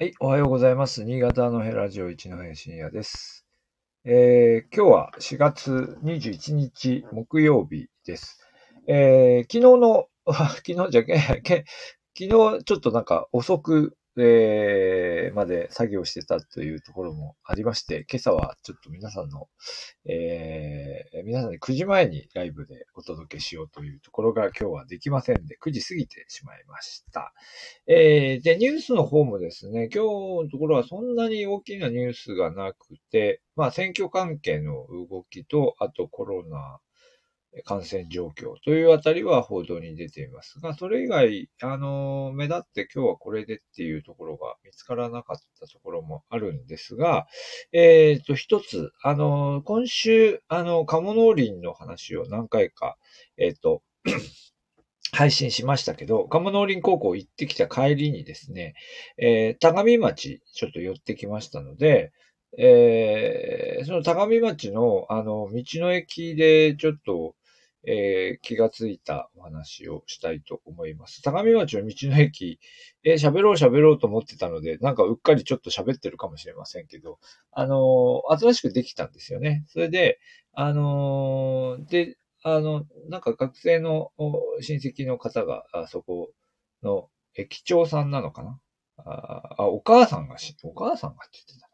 はい、おはようございます。新潟のヘラジオ一の辺深夜です。えー、今日は4月21日木曜日です。えー、昨日の、昨日じゃ、け昨日ちょっとなんか遅く、えー、まで作業してたというところもありまして、今朝はちょっと皆さんの、えー、皆さんに9時前にライブでお届けしようというところが今日はできませんで、9時過ぎてしまいました。えー、で、ニュースの方もですね、今日のところはそんなに大きなニュースがなくて、まあ選挙関係の動きと、あとコロナ感染状況というあたりは報道に出ています。が、それ以外、あの、目立って今日はこれでっていうところが見つからなかったところもあるんですが、えっ、と、一つ、あの、今週、あの、鴨農林の話を何回か、えっ、と、配信しましたけど、鴨農林高校行ってきた帰りにですね、えー、田上町ちょっと寄ってきましたので、えー、その田上町の、あの、道の駅でちょっと、えー、気がついたお話をしたいと思います。田上町の道の駅、えー、喋ろう喋ろうと思ってたので、なんかうっかりちょっと喋ってるかもしれませんけど、あのー新しくできたんですよね。それで、あのーで、あの、なんか学生の親戚の方が、あそこの駅長さんなのかな？ああ、お母さんがし、お母さんがって言ってた。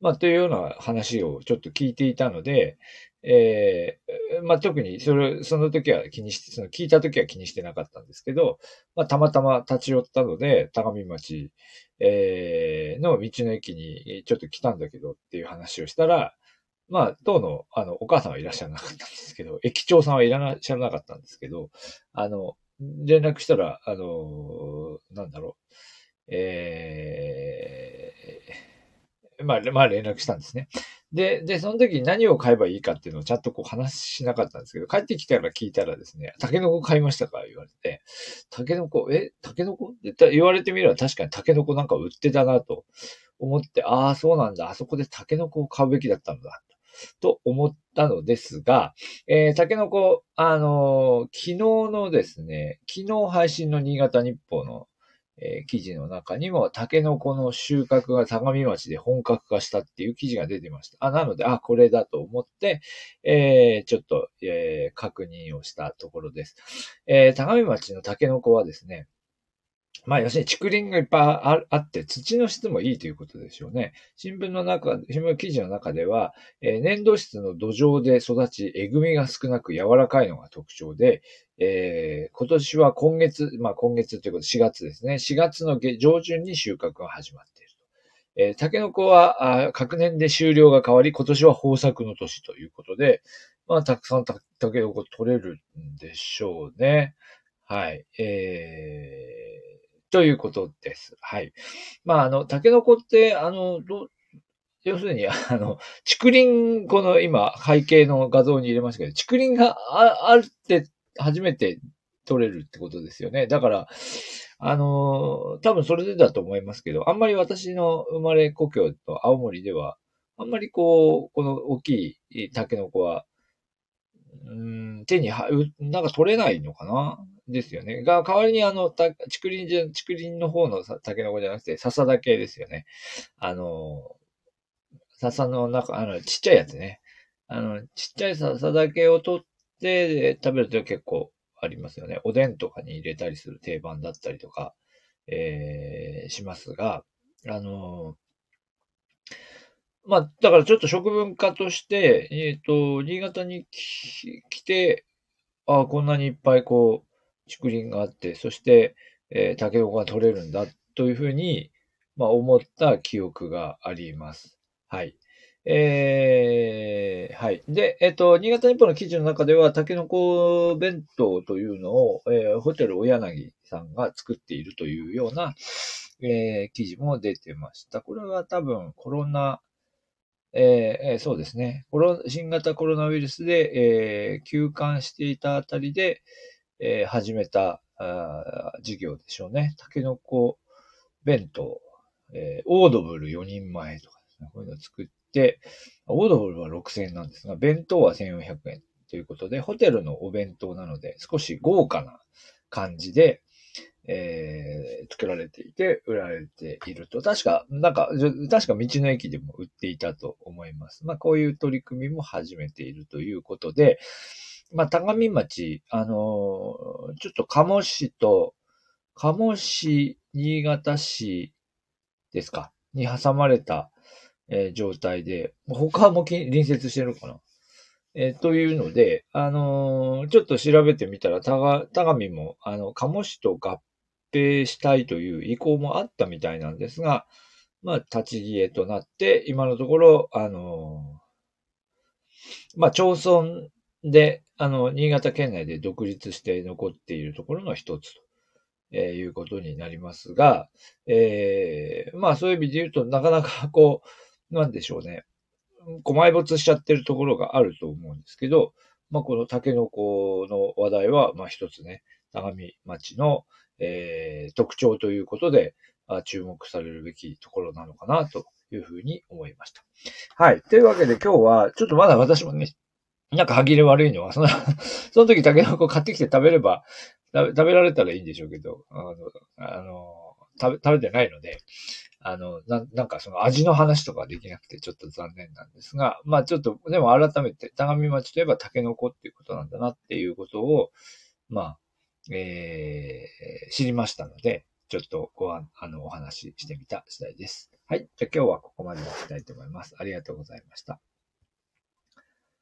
まあ、というような話をちょっと聞いていたので、えーまあ、特にそれ、その時は気にして、その聞いた時は気にしてなかったんですけど、まあ、たまたま立ち寄ったので、高見町、えーの道の駅にちょっと来たんだけどっていう話をしたら、まあ、当の、あの、お母さんはいらっしゃらなかったんですけど、駅長さんはいらっしゃらなかったんですけど、あの、連絡したら、あの、なんだろう、えー、まあ、まあ連絡したんですね。で、で、その時に何を買えばいいかっていうのをちゃんとこう話しなかったんですけど、帰ってきたら聞いたらですね、タケノコ買いましたか言われて、タケノコ、え、タケノコ？って言われてみれば確かにタケノコなんか売ってたなと思って、ああ、そうなんだ、あそこでタケノコを買うべきだったんだ。と思ったのですが、えー、タケノコ、あのー昨日のですね、昨日配信の新潟日報の、えー記事の中にも、タケノコの収穫が相模町で本格化したっていう記事が出てました。あ、なので、あ、これだと思って、えーちょっと、えー確認をしたところです。えー相模町のタケノコはですね、まあ、要するに竹林がいっぱいああって、土の質もいいということでしょうね。新聞の中、新聞記事の中では、えー粘土質の土壌で育ち、えぐみが少なく柔らかいのが特徴で、えー今年は今月、まあ今月ということで4月ですね。4月の下上旬に収穫が始まっていると。えー、タケノコは、あ隔年で収量が変わり、今年は豊作の年ということで、まあたくさんたタケノコ取れるんでしょうね。はい。えーということです。はい。まあ、あの、タケノコって、あの、ど要するに、あの、竹林、この今、背景の画像に入れましたけど、竹林がああって初めて取れるってことですよね。だから、あの、多分それでだと思いますけど、あんまり私の生まれ故郷と青森では、あんまりこう、この大きいタケノコは、うん、手には、なんか取れないのかな？ですよね。が、代わりにあの、竹林じゃ、竹林の方のさタケノコじゃなくて、笹だけですよね。あの、笹の中、あの、ちっちゃいやつね。あの、ちっちゃい笹だけを取って食べると結構ありますよね。おでんとかに入れたりする定番だったりとか、えー、しますが、あの、まあ、だからちょっと食文化として、えっ、と、新潟に来て、ああ、こんなにいっぱいこう、竹林があって、そして、えー、タケノコが取れるんだ、というふうに、まあ、思った記憶があります。はい。えー、はい。で、えっ、と、新潟日報の記事の中では、タケノコ弁当というのを、えーホテルお柳さんが作っているというような、えー記事も出てました。これは多分コロナ、えーえーそうですね。新型コロナウイルスで、えー休館していたあたりで、えー始めたあ事業でしょうね。タケノコ弁当、えーオードブル4人前とかですね。こういうのを作って、オードブルは6000円なんですが、弁当は1400円ということで、ホテルのお弁当なので、少し豪華な感じで、えー、作られていて、売られていると。確か、なんか、確か道の駅でも売っていたと思います。まあ、こういう取り組みも始めているということで、まあ、田上町、あのー、ちょっと鴨市と、鴨市、新潟市ですか、に挟まれた、えー、状態で、他も隣接してるかな？えー、というので、あのー、ちょっと調べてみたら、田が、田上も、あの、鴨市と合併したいという意向もあったみたいなんですが、まあ、立ち消えとなって、今のところ、あのー、まあ、町村で、あの、新潟県内で独立して残っているところの一つと。えー、いうことになりますが、えー、まあそういう意味で言うと、なかなかこう、なんでしょうね。こう埋没しちゃってるところがあると思うんですけど、まあこのタケノコの話題は、まあ一つね、長見町の、えー、特徴ということで、あ注目されるべきところなのかなというふうに思いました。はい。というわけで今日は、ちょっとまだ私もね、なんか歯切れ悪いのは、その その時タケノコ買ってきて食べれば、食べられたらいいんでしょうけど、あの、あの食べ、食べてないので、あの、ななんかその味の話とかできなくてちょっと残念なんですが、まあちょっと、でも改めて、田上町といえばタケノコっていうことなんだなっていうことを、まあ、えー、知りましたので、ちょっとごあの、お話ししてみた次第です。はい。じゃあ今日はここまでにしたいと思います。ありがとうございました。